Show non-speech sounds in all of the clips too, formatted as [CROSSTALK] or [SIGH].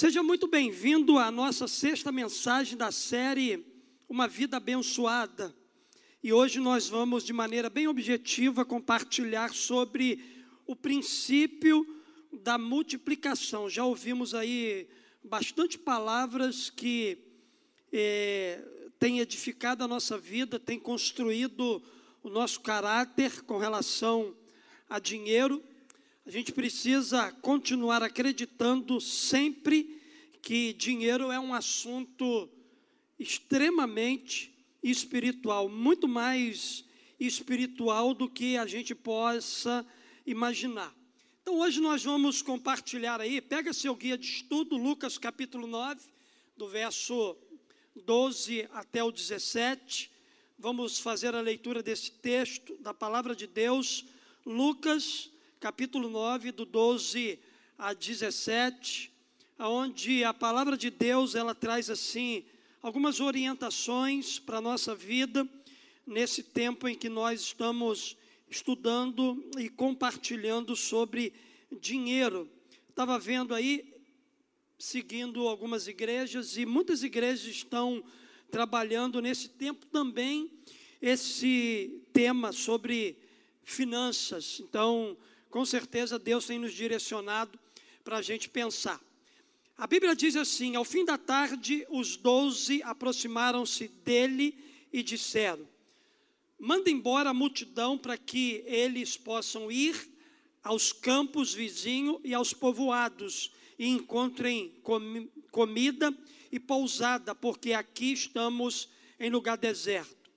Seja muito bem-vindo à nossa sexta mensagem da série Uma Vida Abençoada. E hoje nós vamos, de maneira bem objetiva, compartilhar sobre o princípio da multiplicação. Já ouvimos aí bastante palavras que eh, têm edificado a nossa vida, têm construído o nosso caráter com relação a dinheiro. A gente precisa continuar acreditando sempre que dinheiro é um assunto extremamente espiritual, muito mais espiritual do que a gente possa imaginar. Então hoje nós vamos compartilhar aí, pega seu guia de estudo, Lucas capítulo 9, do verso 12 até o 17. Vamos fazer a leitura desse texto da palavra de Deus, Lucas capítulo 9, do 12 a 17, onde a palavra de Deus ela traz assim algumas orientações para a nossa vida nesse tempo em que nós estamos estudando e compartilhando sobre dinheiro. Estava vendo aí, seguindo algumas igrejas, e muitas igrejas estão trabalhando nesse tempo também esse tema sobre finanças. Então, com certeza Deus tem nos direcionado para a gente pensar. A Bíblia diz assim: ao fim da tarde, os doze aproximaram-se dele e disseram: Manda embora a multidão para que eles possam ir aos campos vizinhos e aos povoados e encontrem com, comida e pousada, porque aqui estamos em lugar deserto.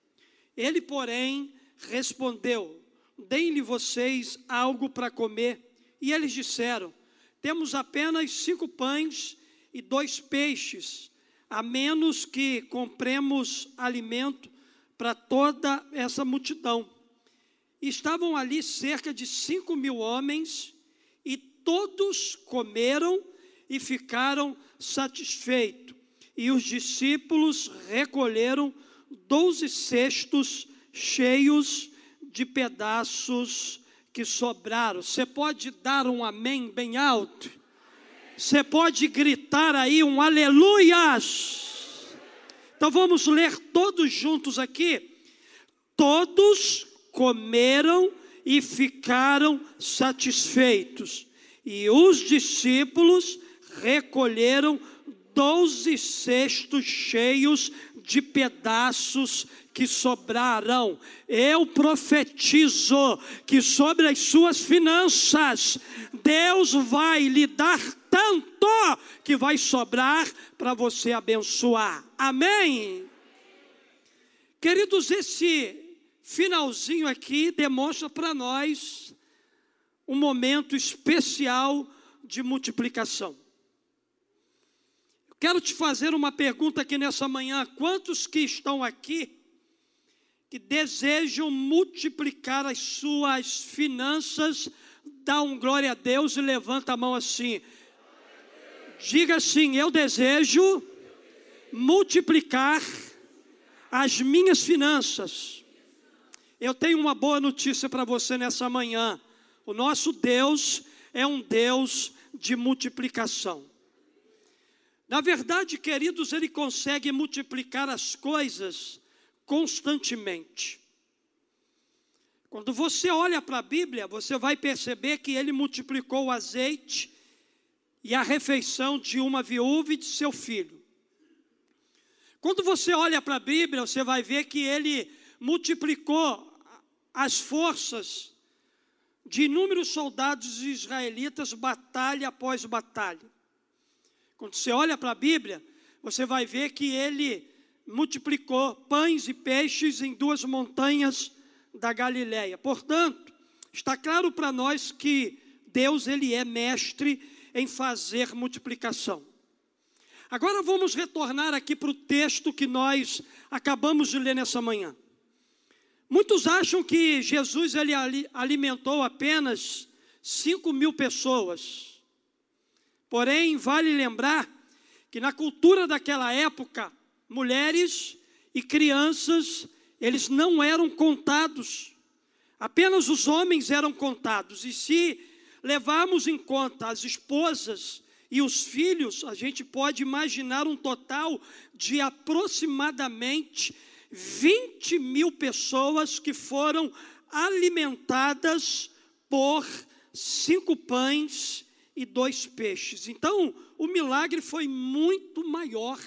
Ele, porém, respondeu: deem-lhe vocês algo para comer. E eles disseram: Temos apenas cinco pães e dois peixes, a menos que compremos alimento para toda essa multidão. Estavam ali cerca de cinco mil homens, e todos comeram e ficaram satisfeitos. E os discípulos recolheram doze cestos cheios de pedaços que sobraram. Você pode dar um amém bem alto? Você pode gritar aí um aleluias? Então vamos ler todos juntos aqui. Todos comeram e ficaram satisfeitos. E os discípulos recolheram doze cestos cheios de pedaços que sobrarão. Eu profetizo que sobre as suas finanças, Deus vai lhe dar tanto que vai sobrar para você abençoar. Amém? Queridos, esse finalzinho aqui demonstra para nós um momento especial de multiplicação. Quero te fazer uma pergunta aqui nessa manhã: quantos que estão aqui que desejam multiplicar as suas finanças, dá um glória a Deus e levanta a mão assim. Diga assim: Eu desejo multiplicar as minhas finanças. Eu tenho uma boa notícia para você nessa manhã. O nosso Deus é um Deus de multiplicação. Na verdade, queridos, Ele consegue multiplicar as coisas constantemente. Quando você olha para a Bíblia, você vai perceber que ele multiplicou o azeite e a refeição de uma viúva e de seu filho. Quando você olha para a Bíblia, você vai ver que ele multiplicou as forças de inúmeros soldados israelitas, batalha após batalha. Quando você olha para a Bíblia, você vai ver que ele multiplicou pães e peixes em duas montanhas da Galiléia. Portanto, está claro para nós que Deus ele é mestre em fazer multiplicação. Agora vamos retornar aqui para o texto que nós acabamos de ler nessa manhã. Muitos acham que Jesus ele alimentou apenas 5 mil pessoas. Porém, vale lembrar que na cultura daquela época, mulheres e crianças, eles não eram contados, apenas os homens eram contados. E se levarmos em conta as esposas e os filhos, a gente pode imaginar um total de aproximadamente 20 mil pessoas que foram alimentadas por cinco pães e dois peixes. Então, o milagre foi muito maior.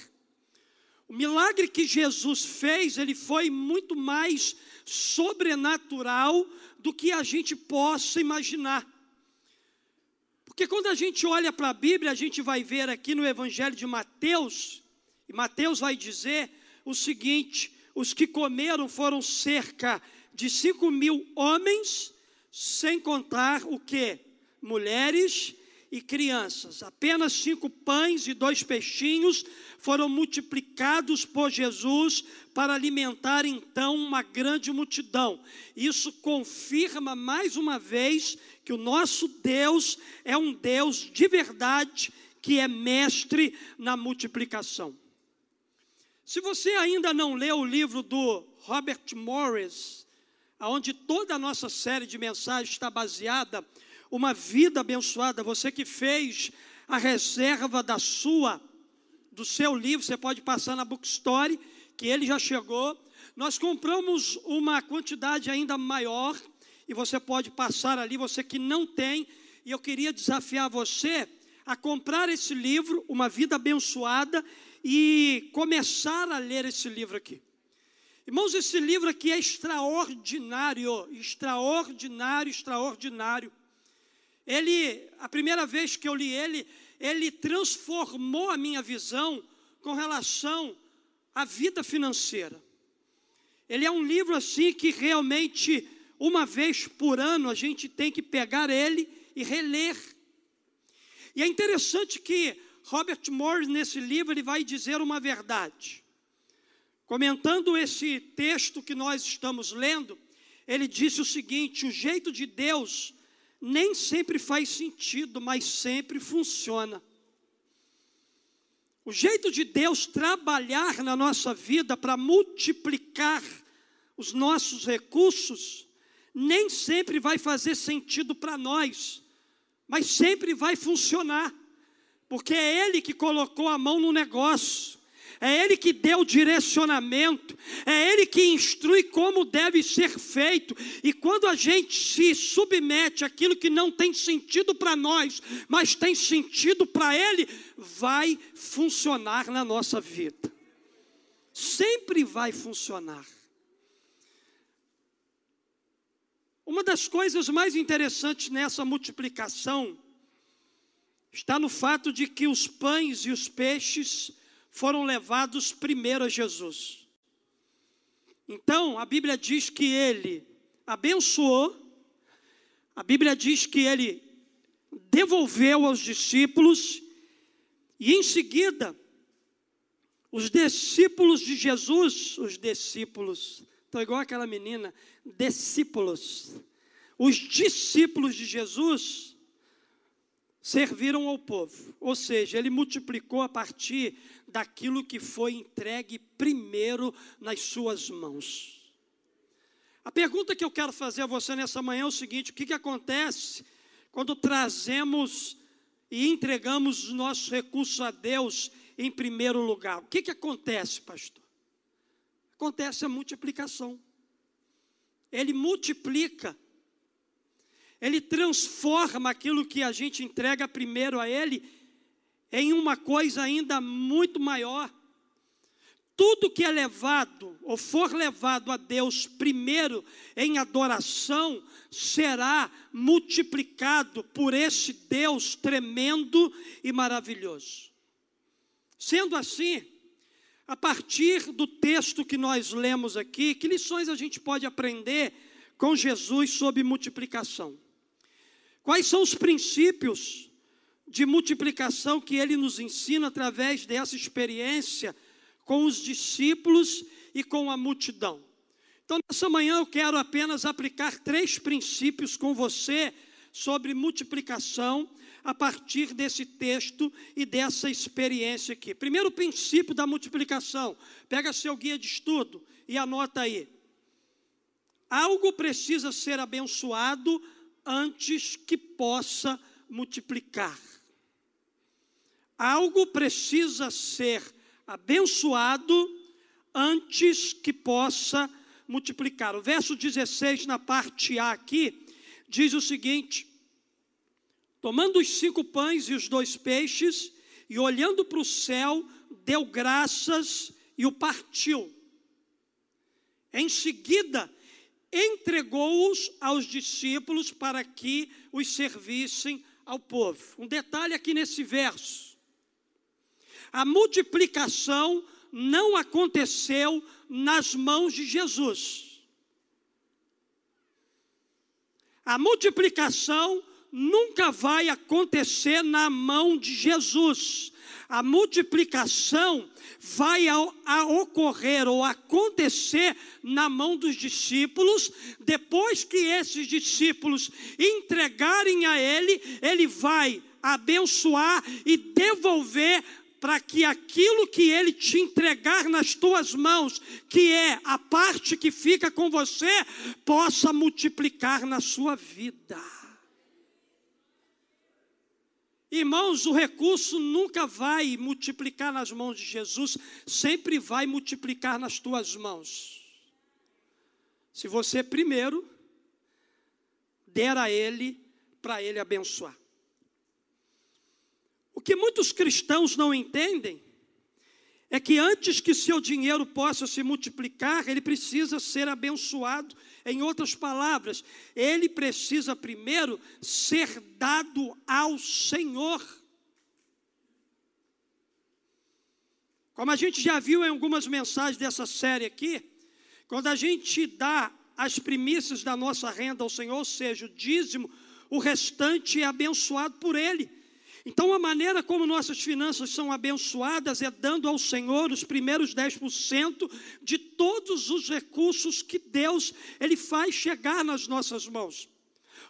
Milagre que Jesus fez, ele foi muito mais sobrenatural do que a gente possa imaginar. Porque quando a gente olha para a Bíblia, a gente vai ver aqui no Evangelho de Mateus, e Mateus vai dizer o seguinte: os que comeram foram cerca de cinco mil homens, sem contar o que? Mulheres e crianças. Apenas cinco pães e dois peixinhos foram multiplicados por Jesus para alimentar então uma grande multidão. Isso confirma mais uma vez que o nosso Deus é um Deus de verdade, que é mestre na multiplicação. Se você ainda não leu o livro do Robert Morris, onde toda a nossa série de mensagens está baseada, uma vida abençoada. Você que fez a reserva da sua, do seu livro, você pode passar na Bookstore, que ele já chegou. Nós compramos uma quantidade ainda maior e você pode passar ali, você que não tem. E eu queria desafiar você a comprar esse livro, Uma Vida Abençoada, e começar a ler esse livro aqui. Irmãos, esse livro aqui é extraordinário, extraordinário, extraordinário. Ele, a primeira vez que eu li ele, ele transformou a minha visão com relação à vida financeira. Ele é um livro assim que realmente, uma vez por ano, a gente tem que pegar ele e reler. E é interessante que Robert Morris, nesse livro, ele vai dizer uma verdade. Comentando esse texto que nós estamos lendo, ele disse o seguinte: o jeito de Deus nem sempre faz sentido, mas sempre funciona. O jeito de Deus trabalhar na nossa vida para multiplicar os nossos recursos, nem sempre vai fazer sentido para nós, mas sempre vai funcionar, porque é Ele que colocou a mão no negócio é Ele que deu o direcionamento, é Ele que instrui como deve ser feito. E quando a gente se submete àquilo que não tem sentido para nós, mas tem sentido para Ele, vai funcionar na nossa vida. Sempre vai funcionar. Uma das coisas mais interessantes nessa multiplicação está no fato de que os pães e os peixes foram levados primeiro a Jesus. Então, a Bíblia diz que ele abençoou, a Bíblia diz que ele devolveu aos discípulos, e em seguida, os discípulos de Jesus, os discípulos, estão igual aquela menina, discípulos, os discípulos de Jesus, serviram ao povo. Ou seja, ele multiplicou a partir daquilo que foi entregue primeiro nas suas mãos. A pergunta que eu quero fazer a você nessa manhã é o seguinte: o que, que acontece quando trazemos e entregamos os nossos recursos a Deus em primeiro lugar? O que, que acontece, pastor? Acontece a multiplicação. Ele multiplica ele transforma aquilo que a gente entrega primeiro a Ele em uma coisa ainda muito maior. Tudo que é levado ou for levado a Deus primeiro em adoração será multiplicado por esse Deus tremendo e maravilhoso. Sendo assim, a partir do texto que nós lemos aqui, que lições a gente pode aprender com Jesus sobre multiplicação? Quais são os princípios de multiplicação que ele nos ensina através dessa experiência com os discípulos e com a multidão? Então, nessa manhã eu quero apenas aplicar três princípios com você sobre multiplicação a partir desse texto e dessa experiência aqui. Primeiro princípio da multiplicação. Pega seu guia de estudo e anota aí. Algo precisa ser abençoado antes que possa multiplicar. Algo precisa ser abençoado antes que possa multiplicar. O verso 16, na parte A aqui, diz o seguinte: Tomando os cinco pães e os dois peixes, e olhando para o céu, deu graças e o partiu. Em seguida, entregou-os aos discípulos para que os servissem ao povo. Um detalhe aqui nesse verso: a multiplicação não aconteceu nas mãos de Jesus. A multiplicação nunca vai acontecer na mão de Jesus. A multiplicação vai a, ocorrer ou acontecer na mão dos discípulos, depois que esses discípulos entregarem a Ele, Ele vai abençoar e devolver para que aquilo que Ele te entregar nas tuas mãos, que é a parte que fica com você, possa multiplicar na sua vida. Irmãos, o recurso nunca vai multiplicar nas mãos de Jesus, sempre vai multiplicar nas tuas mãos. Se você primeiro der a Ele, para Ele abençoar. Que muitos cristãos não entendem é que antes que seu dinheiro possa se multiplicar, ele precisa ser abençoado. Em outras palavras, ele precisa primeiro ser dado ao Senhor. Como a gente já viu em algumas mensagens dessa série aqui, quando a gente dá as primícias da nossa renda ao Senhor, ou seja, o dízimo, o restante é abençoado por Ele. Então, a maneira como nossas finanças são abençoadas é dando ao Senhor os primeiros 10% de todos os recursos que Deus ele faz chegar nas nossas mãos.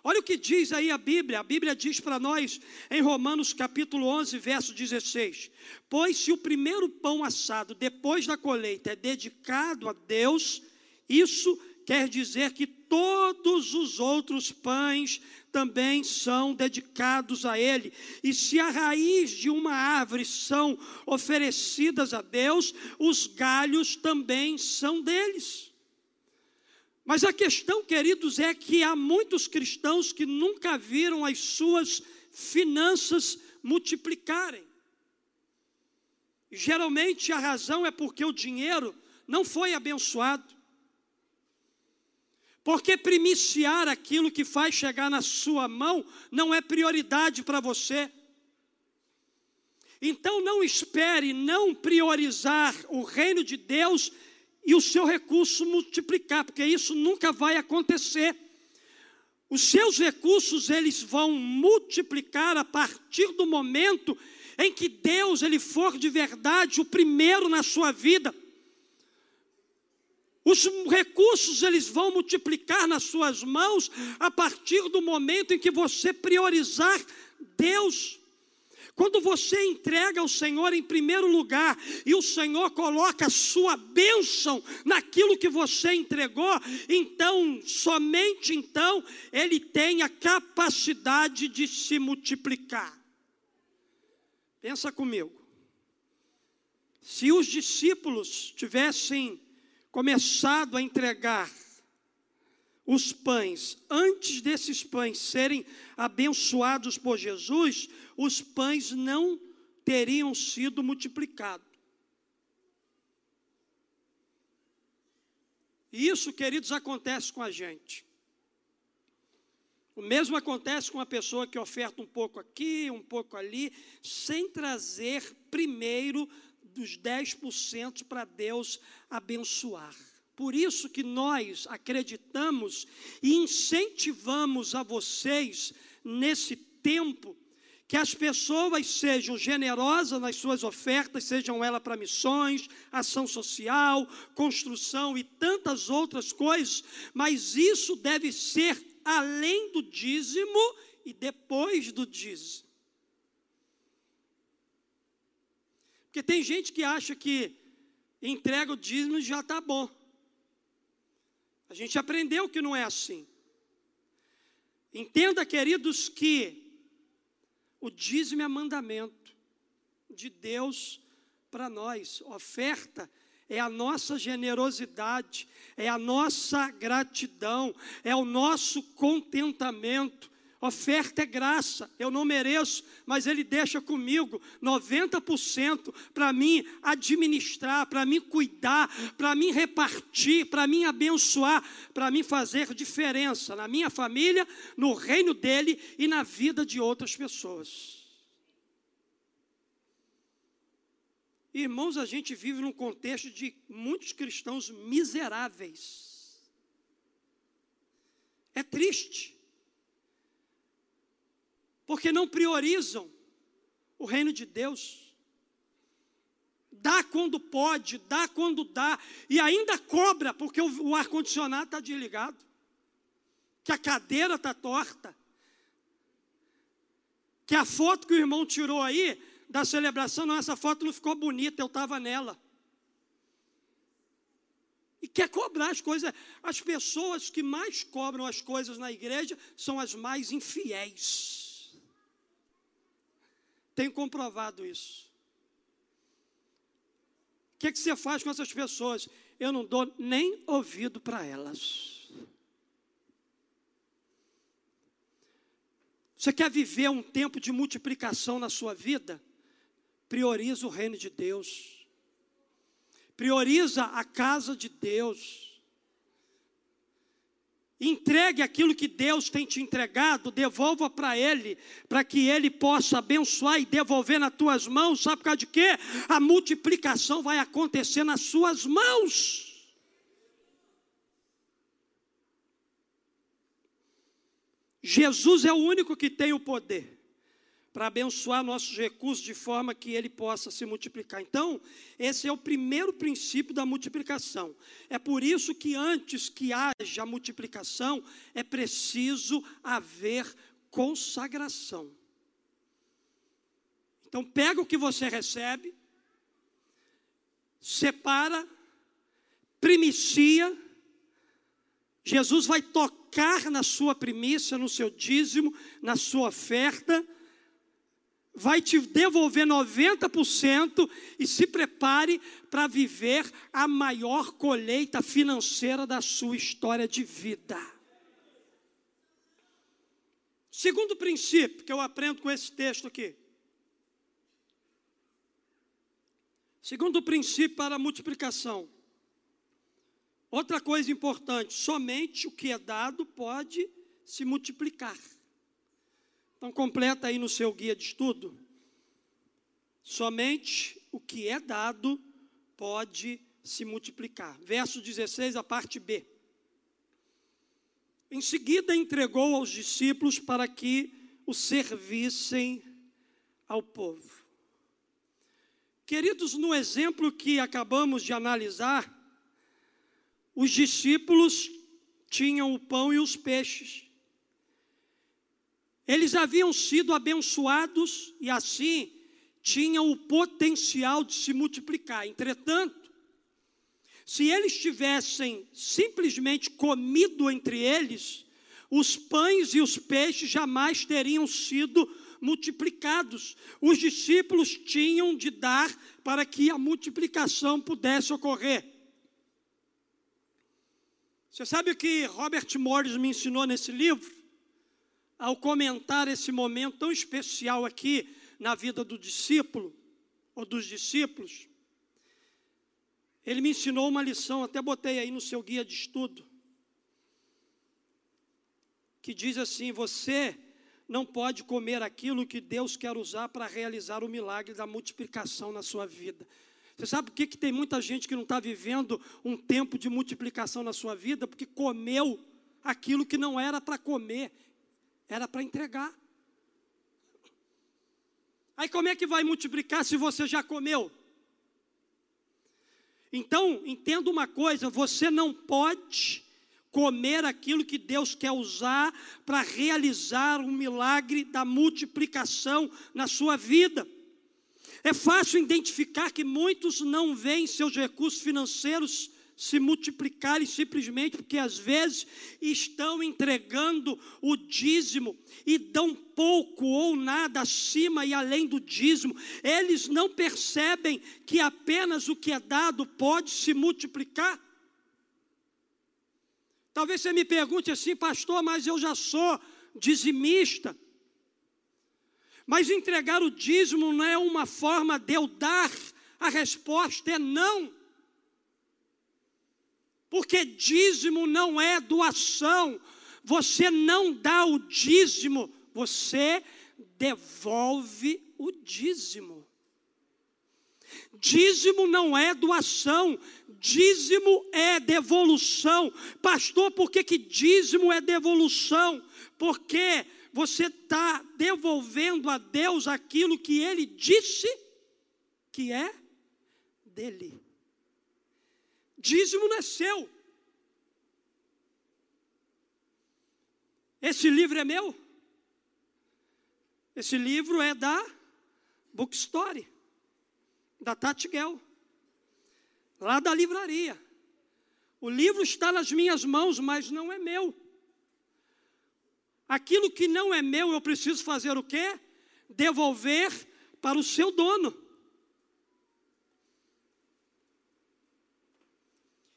Olha o que diz aí a Bíblia. A Bíblia diz para nós em Romanos capítulo 11, verso 16: Pois se o primeiro pão assado depois da colheita é dedicado a Deus, isso quer dizer que todos os outros pães também são dedicados a Ele. E se a raiz de uma árvore são oferecidas a Deus, os galhos também são deles. Mas a questão, queridos, é que há muitos cristãos que nunca viram as suas finanças multiplicarem. Geralmente a razão é porque o dinheiro não foi abençoado. Porque primiciar aquilo que faz chegar na sua mão não é prioridade para você. Então não espere não priorizar o reino de Deus e o seu recurso multiplicar, porque isso nunca vai acontecer. Os seus recursos eles vão multiplicar a partir do momento em que Deus ele for de verdade o primeiro na sua vida. Os recursos eles vão multiplicar nas suas mãos a partir do momento em que você priorizar Deus. Quando você entrega ao Senhor em primeiro lugar e o Senhor coloca a sua bênção naquilo que você entregou, então, somente então, Ele tem a capacidade de se multiplicar. Pensa comigo. Se os discípulos tivessem começado a entregar os pães, antes desses pães serem abençoados por Jesus, os pães não teriam sido multiplicados. E isso, queridos, acontece com a gente. O mesmo acontece com a pessoa que oferta um pouco aqui, um pouco ali, sem trazer primeiro dos 10% para Deus abençoar. Por isso que nós acreditamos e incentivamos a vocês nesse tempo que as pessoas sejam generosas nas suas ofertas, sejam elas para missões, ação social, construção e tantas outras coisas, mas isso deve ser além do dízimo e depois do dízimo. Porque tem gente que acha que entrega o dízimo e já está bom. A gente aprendeu que não é assim. Entenda, queridos, que o dízimo é mandamento. de Deus para nós. Oferta é a nossa generosidade, é a nossa gratidão, é o nosso contentamento. Oferta é graça, eu não mereço, mas Ele deixa comigo 90% para mim administrar, para mim cuidar, para mim repartir, para mim abençoar, para mim fazer diferença na minha família, no reino dele e na vida de outras pessoas. Irmãos, a gente vive num contexto de muitos cristãos miseráveis. É triste. Porque não priorizam o reino de Deus. Dá quando pode, dá quando dá, e ainda cobra, porque o, o ar-condicionado está desligado, que a cadeira está torta, que a foto que o irmão tirou aí da celebração, não, essa foto não ficou bonita, eu estava nela. E quer cobrar as coisas. As pessoas que mais cobram as coisas na igreja são as mais infiéis. Tenho comprovado isso. O que, que você faz com essas pessoas? Eu não dou nem ouvido para elas. Você quer viver um tempo de multiplicação na sua vida? prioriza o reino de Deus, prioriza a casa de Deus. Entregue aquilo que Deus tem te entregado, devolva para Ele, para que Ele possa abençoar e devolver nas tuas mãos. Sabe por causa de quê? A multiplicação vai acontecer nas suas mãos. Jesus é o único que tem o poder para abençoar nossos recursos de forma que ele possa se multiplicar. Então, esse é o primeiro princípio da multiplicação. É por isso que antes que haja multiplicação, é preciso haver consagração. Então, pega o que você recebe, separa, primicia. Jesus vai tocar na sua primícia, no seu dízimo, na sua oferta vai te devolver 90% e se prepare para viver a maior colheita financeira da sua história de vida. Segundo princípio que eu aprendo com esse texto aqui. Segundo princípio para a multiplicação. Outra coisa importante: somente o que é dado pode se multiplicar. Então, completa aí no seu guia de estudo. Somente o que é dado pode se multiplicar. Verso 16, a parte B. Em seguida, entregou aos discípulos para que o servissem ao povo. Queridos, no exemplo que acabamos de analisar, os discípulos tinham o pão e os peixes. Eles haviam sido abençoados e assim tinham o potencial de se multiplicar. Entretanto, se eles tivessem simplesmente comido entre eles, os pães e os peixes jamais teriam sido multiplicados. Os discípulos tinham de dar para que a multiplicação pudesse ocorrer. Você sabe o que Robert Morris me ensinou nesse livro? Ao comentar esse momento tão especial aqui na vida do discípulo, ou dos discípulos, ele me ensinou uma lição, até botei aí no seu guia de estudo, que diz assim: você não pode comer aquilo que Deus quer usar para realizar o milagre da multiplicação na sua vida. Você sabe por que, que tem muita gente que não está vivendo um tempo de multiplicação na sua vida? Porque comeu aquilo que não era para comer, era para entregar. Aí como é que vai multiplicar se você já comeu? Então, entenda uma coisa: você não pode comer aquilo que Deus quer usar para realizar o milagre da multiplicação na sua vida. É fácil identificar que muitos não veem seus recursos financeiros se multiplicarem simplesmente porque às vezes estão entregando o dízimo e dão pouco ou nada acima e além do dízimo. Eles não percebem que apenas o que é dado pode se multiplicar. Talvez você me pergunte assim, pastor, mas eu já sou dizimista. Mas entregar o dízimo não é uma forma de eu dar, a resposta é não. Porque dízimo não é doação, você não dá o dízimo, você devolve o dízimo. Dízimo não é doação, dízimo é devolução. Pastor, por que, que dízimo é devolução? Porque você está devolvendo a Deus aquilo que Ele disse que é dele. Dízimo não é seu. Esse livro é meu. Esse livro é da Bookstory, da Tati Gell, lá da livraria. O livro está nas minhas mãos, mas não é meu. Aquilo que não é meu, eu preciso fazer o quê? Devolver para o seu dono.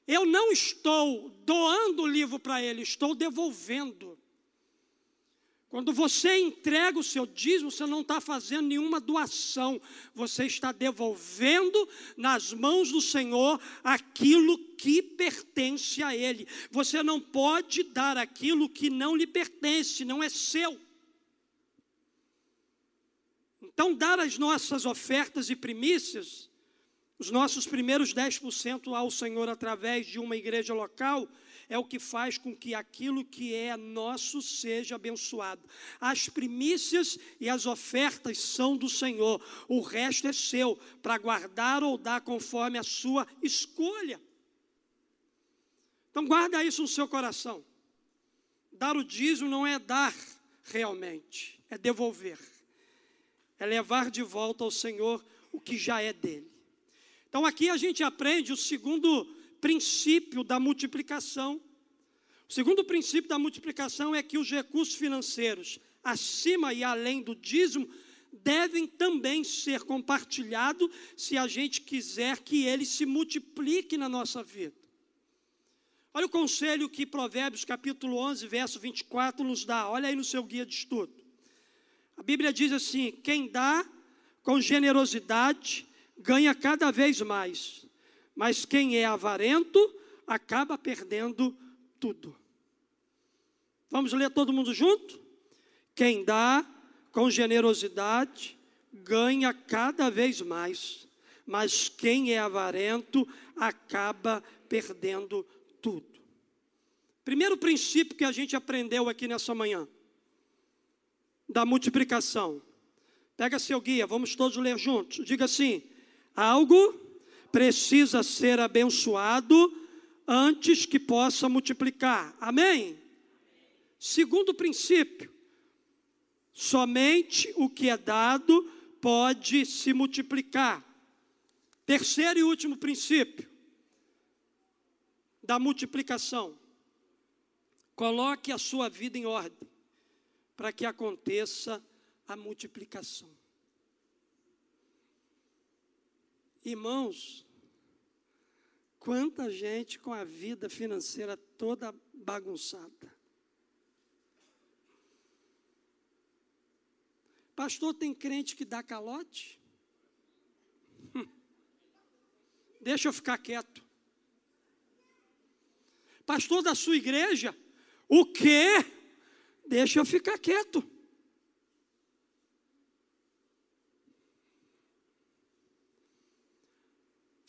Eu não estou doando o livro para ele, estou devolvendo. Quando você entrega o seu dízimo, você não está fazendo nenhuma doação, você está devolvendo nas mãos do Senhor aquilo que pertence a Ele. Você não pode dar aquilo que não lhe pertence, não é seu. Então, dar as nossas ofertas e primícias, os nossos primeiros 10% ao Senhor através de uma igreja local, é o que faz com que aquilo que é nosso seja abençoado. As primícias e as ofertas são do Senhor, o resto é seu, para guardar ou dar conforme a sua escolha. Então guarda isso no seu coração. Dar o dízimo não é dar realmente, é devolver. É levar de volta ao Senhor o que já é dele. Então aqui a gente aprende o segundo princípio da multiplicação. O segundo princípio da multiplicação é que os recursos financeiros, acima e além do dízimo, devem também ser compartilhados se a gente quiser que ele se multiplique na nossa vida. Olha o conselho que Provérbios capítulo 11, verso 24 nos dá. Olha aí no seu guia de estudo. A Bíblia diz assim: quem dá com generosidade ganha cada vez mais, mas quem é avarento acaba perdendo tudo. Vamos ler todo mundo junto? Quem dá com generosidade ganha cada vez mais, mas quem é avarento acaba perdendo tudo. Primeiro princípio que a gente aprendeu aqui nessa manhã, da multiplicação. Pega seu guia, vamos todos ler juntos. Diga assim: algo precisa ser abençoado antes que possa multiplicar. Amém? Segundo princípio, somente o que é dado pode se multiplicar. Terceiro e último princípio da multiplicação. Coloque a sua vida em ordem para que aconteça a multiplicação. Irmãos, quanta gente com a vida financeira toda bagunçada. Pastor, tem crente que dá calote? Hum. [LAUGHS] Deixa eu ficar quieto. Pastor da sua igreja? O quê? Deixa eu ficar quieto.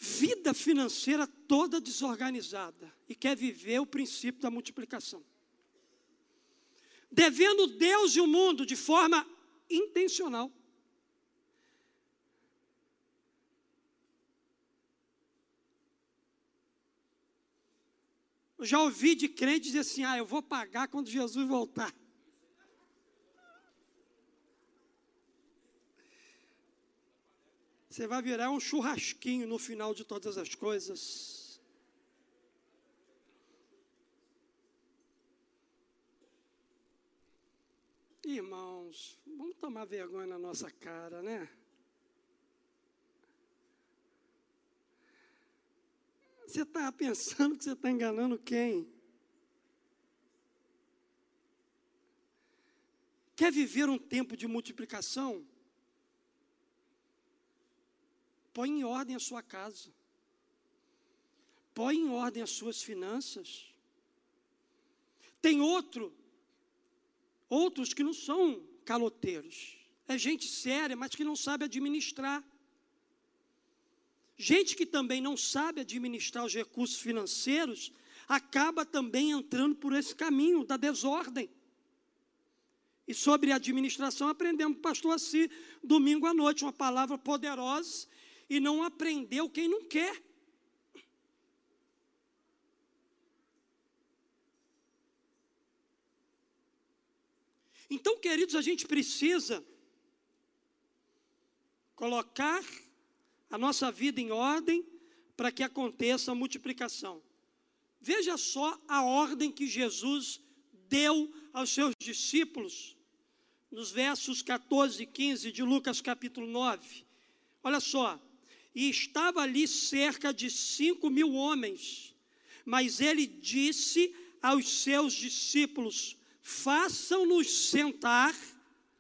Vida financeira toda desorganizada e quer viver o princípio da multiplicação. Devendo Deus e o mundo de forma intencional. Eu já ouvi de crente dizer assim: ah, eu vou pagar quando Jesus voltar. Você vai virar um churrasquinho no final de todas as coisas. Irmãos, vamos tomar vergonha na nossa cara, né? Você está pensando que você está enganando quem? Quer viver um tempo de multiplicação? Põe em ordem a sua casa. Põe em ordem as suas finanças. Tem outro, outros que não são caloteiros. É gente séria, mas que não sabe administrar. Gente que também não sabe administrar os recursos financeiros, acaba também entrando por esse caminho da desordem. E sobre administração aprendemos com o pastor Assi, domingo à noite, uma palavra poderosa, e não aprendeu quem não quer. Então, queridos, a gente precisa colocar a nossa vida em ordem para que aconteça a multiplicação. Veja só a ordem que Jesus deu aos seus discípulos nos versos 14 e 15 de Lucas capítulo 9. Olha só, e estava ali cerca de cinco mil homens, mas ele disse aos seus discípulos: façam-nos sentar,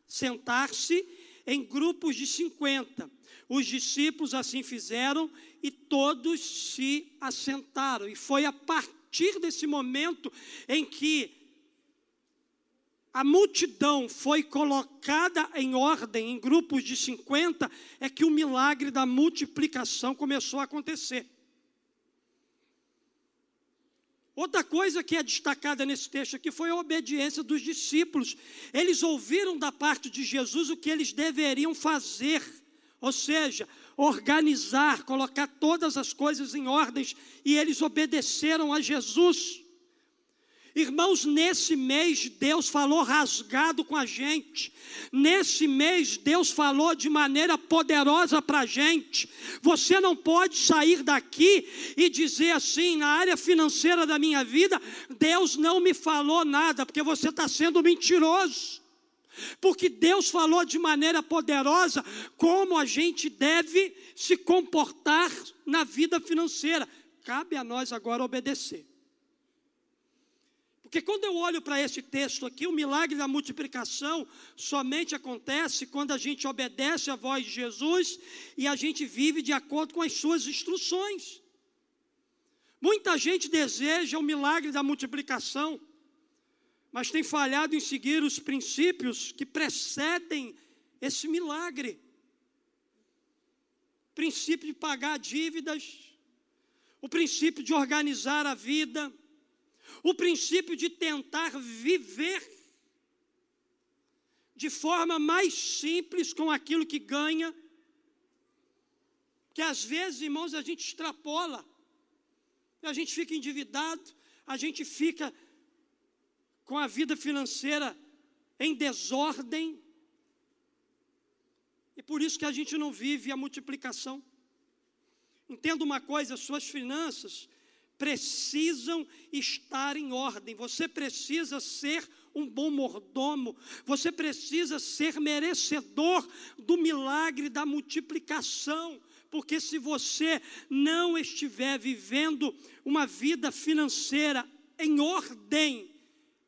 sentar-se em grupos de cinquenta. Os discípulos assim fizeram e todos se assentaram. E foi a partir desse momento em que a multidão foi colocada em ordem, em grupos de 50, é que o milagre da multiplicação começou a acontecer. Outra coisa que é destacada nesse texto aqui foi a obediência dos discípulos. Eles ouviram da parte de Jesus o que eles deveriam fazer, ou seja, organizar, colocar todas as coisas em ordens, e eles obedeceram a Jesus. Irmãos, nesse mês Deus falou rasgado com a gente. Nesse mês Deus falou de maneira poderosa para a gente. Você não pode sair daqui e dizer assim, na área financeira da minha vida, Deus não me falou nada, porque você está sendo mentiroso. Porque Deus falou de maneira poderosa como a gente deve se comportar na vida financeira. Cabe a nós agora obedecer. Porque quando eu olho para esse texto aqui, o milagre da multiplicação somente acontece quando a gente obedece à voz de Jesus e a gente vive de acordo com as suas instruções. Muita gente deseja o milagre da multiplicação, mas tem falhado em seguir os princípios que precedem esse milagre. O princípio de pagar dívidas, o princípio de organizar a vida, o princípio de tentar viver de forma mais simples com aquilo que ganha, que às vezes, irmãos, a gente extrapola, a gente fica endividado, a gente fica com a vida financeira em desordem, e por isso que a gente não vive a multiplicação. Entenda uma coisa: suas finanças precisam estar em ordem. Você precisa ser um bom mordomo, você precisa ser merecedor do milagre da multiplicação. Porque se você não estiver vivendo uma vida financeira em ordem,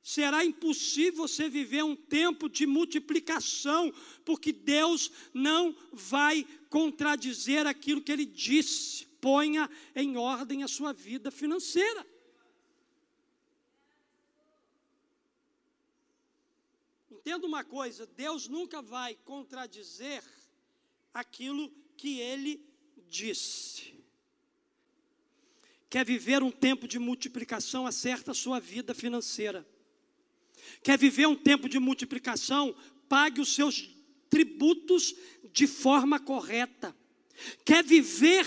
será impossível você viver um tempo de multiplicação, porque Deus não vai contradizer aquilo que Ele disse ponha em ordem a sua vida financeira. Entenda uma coisa: Deus nunca vai contradizer aquilo que Ele disse. Quer viver um tempo de multiplicação, acerta a sua vida financeira. Quer viver um tempo de multiplicação, pague os seus tributos de forma correta. Quer viver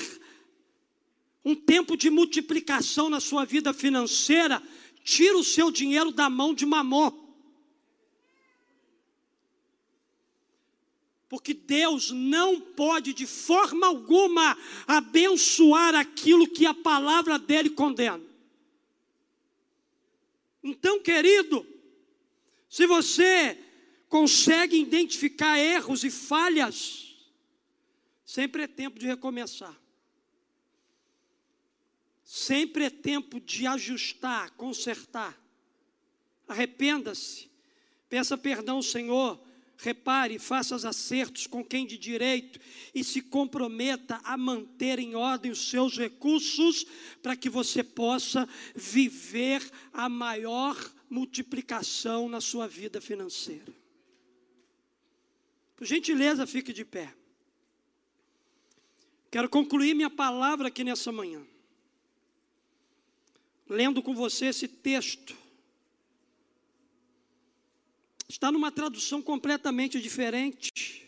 um tempo de multiplicação na sua vida financeira, tira o seu dinheiro da mão de mamon. Porque Deus não pode de forma alguma abençoar aquilo que a palavra dele condena. Então, querido, se você consegue identificar erros e falhas, sempre é tempo de recomeçar. Sempre é tempo de ajustar, consertar. Arrependa-se, peça perdão Senhor, repare, faça os acertos com quem de direito e se comprometa a manter em ordem os seus recursos para que você possa viver a maior multiplicação na sua vida financeira. Por gentileza, fique de pé. Quero concluir minha palavra aqui nessa manhã lendo com você esse texto. Está numa tradução completamente diferente.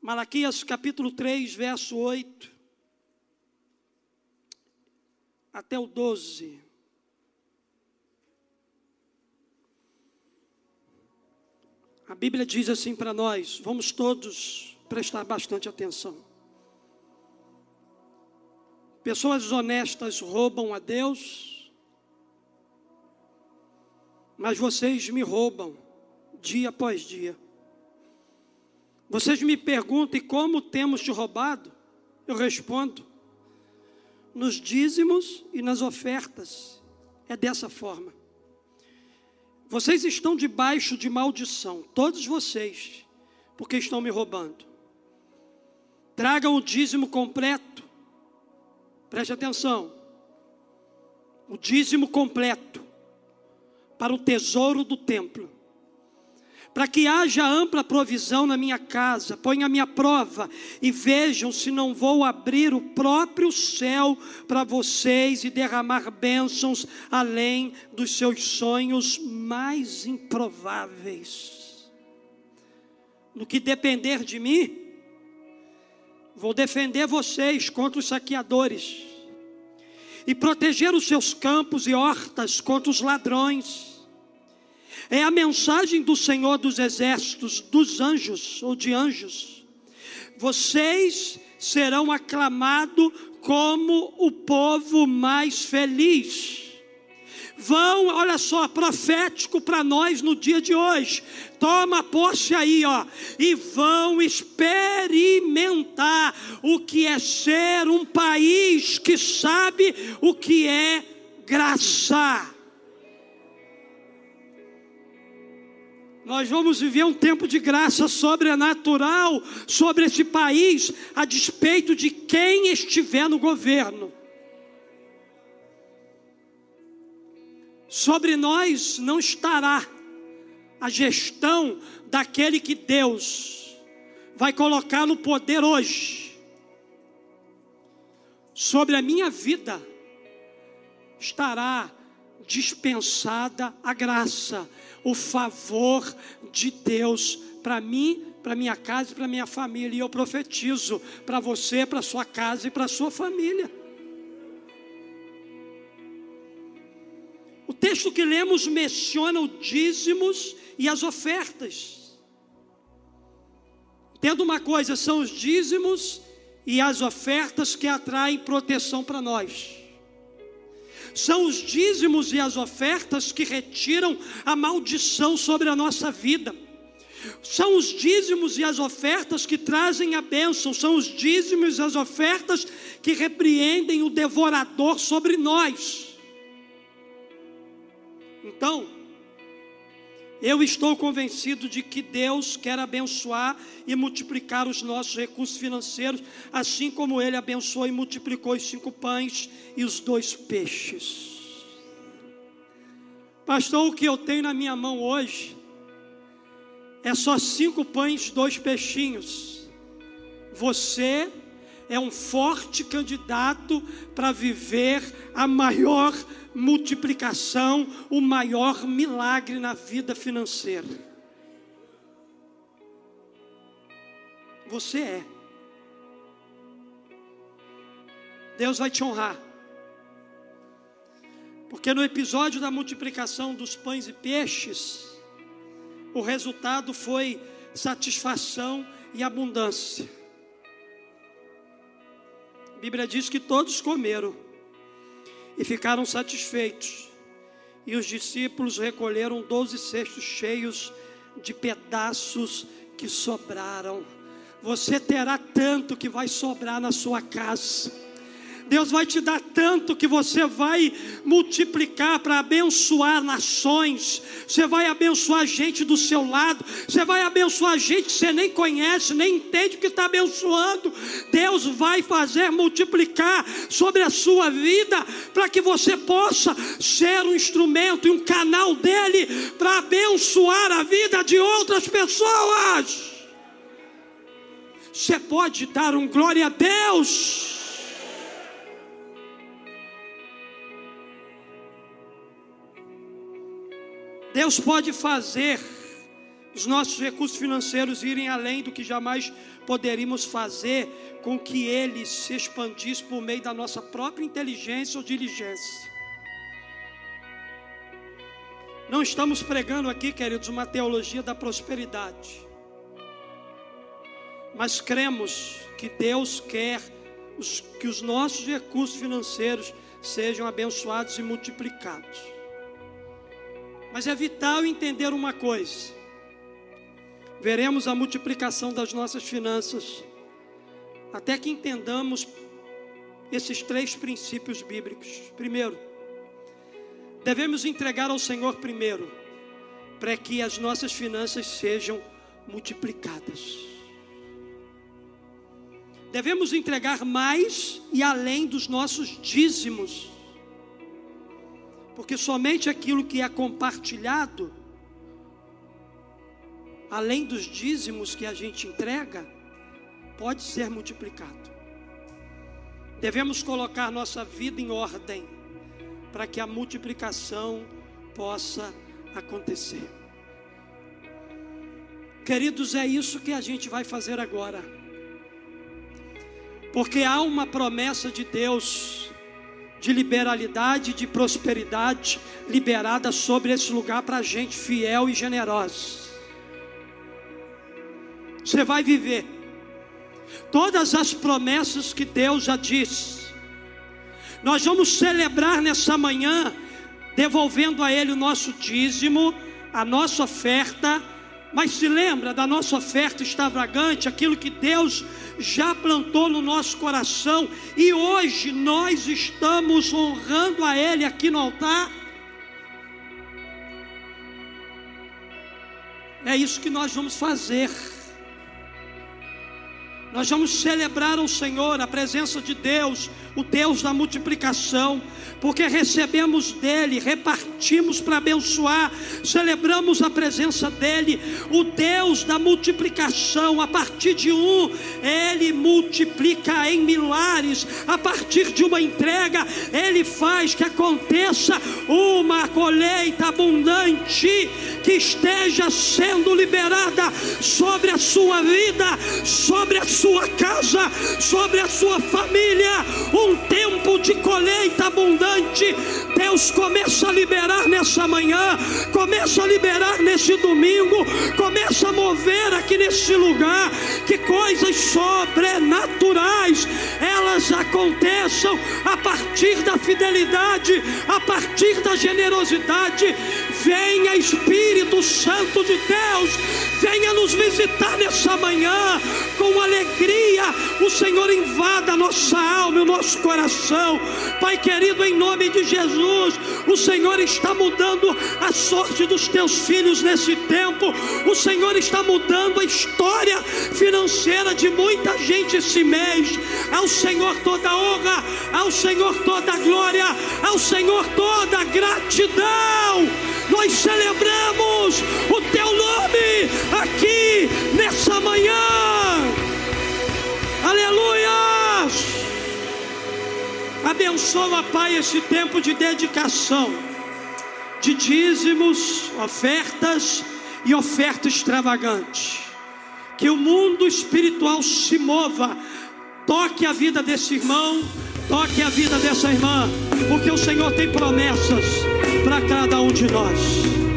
Malaquias capítulo 3, verso 8 até o 12. A Bíblia diz assim para nós, vamos todos prestar bastante atenção. Pessoas honestas roubam a Deus, mas vocês me roubam dia após dia. Vocês me perguntam e como temos te roubado? Eu respondo: nos dízimos e nas ofertas. É dessa forma. Vocês estão debaixo de maldição, todos vocês, porque estão me roubando. Tragam o dízimo completo Preste atenção. O dízimo completo para o tesouro do templo. Para que haja ampla provisão na minha casa, ponha a minha prova e vejam se não vou abrir o próprio céu para vocês e derramar bênçãos além dos seus sonhos mais improváveis. No que depender de mim, Vou defender vocês contra os saqueadores e proteger os seus campos e hortas contra os ladrões. É a mensagem do Senhor dos exércitos, dos anjos ou de anjos. Vocês serão aclamados como o povo mais feliz vão, olha só, profético para nós no dia de hoje. Toma posse aí, ó, e vão experimentar o que é ser um país que sabe o que é graça. Nós vamos viver um tempo de graça sobrenatural sobre esse país, a despeito de quem estiver no governo. Sobre nós não estará a gestão daquele que Deus vai colocar no poder hoje. Sobre a minha vida estará dispensada a graça, o favor de Deus para mim, para minha casa e para minha família. E eu profetizo para você, para sua casa e para sua família. Texto que lemos menciona os dízimos e as ofertas. Tendo uma coisa, são os dízimos e as ofertas que atraem proteção para nós. São os dízimos e as ofertas que retiram a maldição sobre a nossa vida. São os dízimos e as ofertas que trazem a bênção, são os dízimos e as ofertas que repreendem o devorador sobre nós. Então, eu estou convencido de que Deus quer abençoar e multiplicar os nossos recursos financeiros, assim como Ele abençoou e multiplicou os cinco pães e os dois peixes. Pastor, o que eu tenho na minha mão hoje é só cinco pães e dois peixinhos. Você é um forte candidato para viver a maior multiplicação, o maior milagre na vida financeira. Você é. Deus vai te honrar. Porque no episódio da multiplicação dos pães e peixes, o resultado foi satisfação e abundância. Bíblia diz que todos comeram e ficaram satisfeitos. E os discípulos recolheram doze cestos cheios de pedaços que sobraram. Você terá tanto que vai sobrar na sua casa. Deus vai te dar tanto que você vai multiplicar para abençoar nações. Você vai abençoar gente do seu lado. Você vai abençoar gente que você nem conhece, nem entende que está abençoando. Deus vai fazer multiplicar sobre a sua vida para que você possa ser um instrumento e um canal dele para abençoar a vida de outras pessoas. Você pode dar um glória a Deus. Deus pode fazer os nossos recursos financeiros irem além do que jamais poderíamos fazer com que eles se expandissem por meio da nossa própria inteligência ou diligência. Não estamos pregando aqui, queridos, uma teologia da prosperidade. Mas cremos que Deus quer que os nossos recursos financeiros sejam abençoados e multiplicados. Mas é vital entender uma coisa: veremos a multiplicação das nossas finanças, até que entendamos esses três princípios bíblicos. Primeiro, devemos entregar ao Senhor primeiro, para que as nossas finanças sejam multiplicadas. Devemos entregar mais e além dos nossos dízimos porque somente aquilo que é compartilhado, além dos dízimos que a gente entrega, pode ser multiplicado. Devemos colocar nossa vida em ordem para que a multiplicação possa acontecer. Queridos, é isso que a gente vai fazer agora. Porque há uma promessa de Deus de liberalidade, de prosperidade liberada sobre esse lugar para gente fiel e generosa. Você vai viver todas as promessas que Deus já disse. Nós vamos celebrar nessa manhã, devolvendo a Ele o nosso dízimo, a nossa oferta mas se lembra da nossa oferta extravagante, aquilo que Deus já plantou no nosso coração e hoje nós estamos honrando a Ele aqui no altar. É isso que nós vamos fazer. Nós vamos celebrar ao Senhor, a presença de Deus, o Deus da multiplicação, porque recebemos dele, repartimos para abençoar, celebramos a presença dele, o Deus da multiplicação. A partir de um, ele multiplica em milhares, a partir de uma entrega, ele faz que aconteça uma colheita abundante que esteja sendo liberada sobre a sua vida, sobre a sua sua casa, sobre a sua família, um tempo de colheita abundante. Deus começa a liberar nessa manhã, começa a liberar nesse domingo, começa a mover aqui nesse lugar, que coisas sobrenaturais elas aconteçam a partir da fidelidade, a partir da generosidade. Venha Espírito Santo de Deus, venha nos visitar nessa manhã com alegria, o Senhor invada a nossa alma e o nosso coração. Pai querido, em nome de Jesus, o Senhor está mudando a sorte dos teus filhos nesse tempo. O Senhor está mudando a história financeira de muita gente esse mês. Ao Senhor toda honra, ao Senhor toda glória, ao Senhor toda gratidão. Nós celebramos o teu nome aqui nessa manhã. Aleluia! Abençoa, Pai, esse tempo de dedicação, de dízimos, ofertas e oferta extravagante. Que o mundo espiritual se mova, toque a vida desse irmão, toque a vida dessa irmã, porque o Senhor tem promessas para cada um de nós.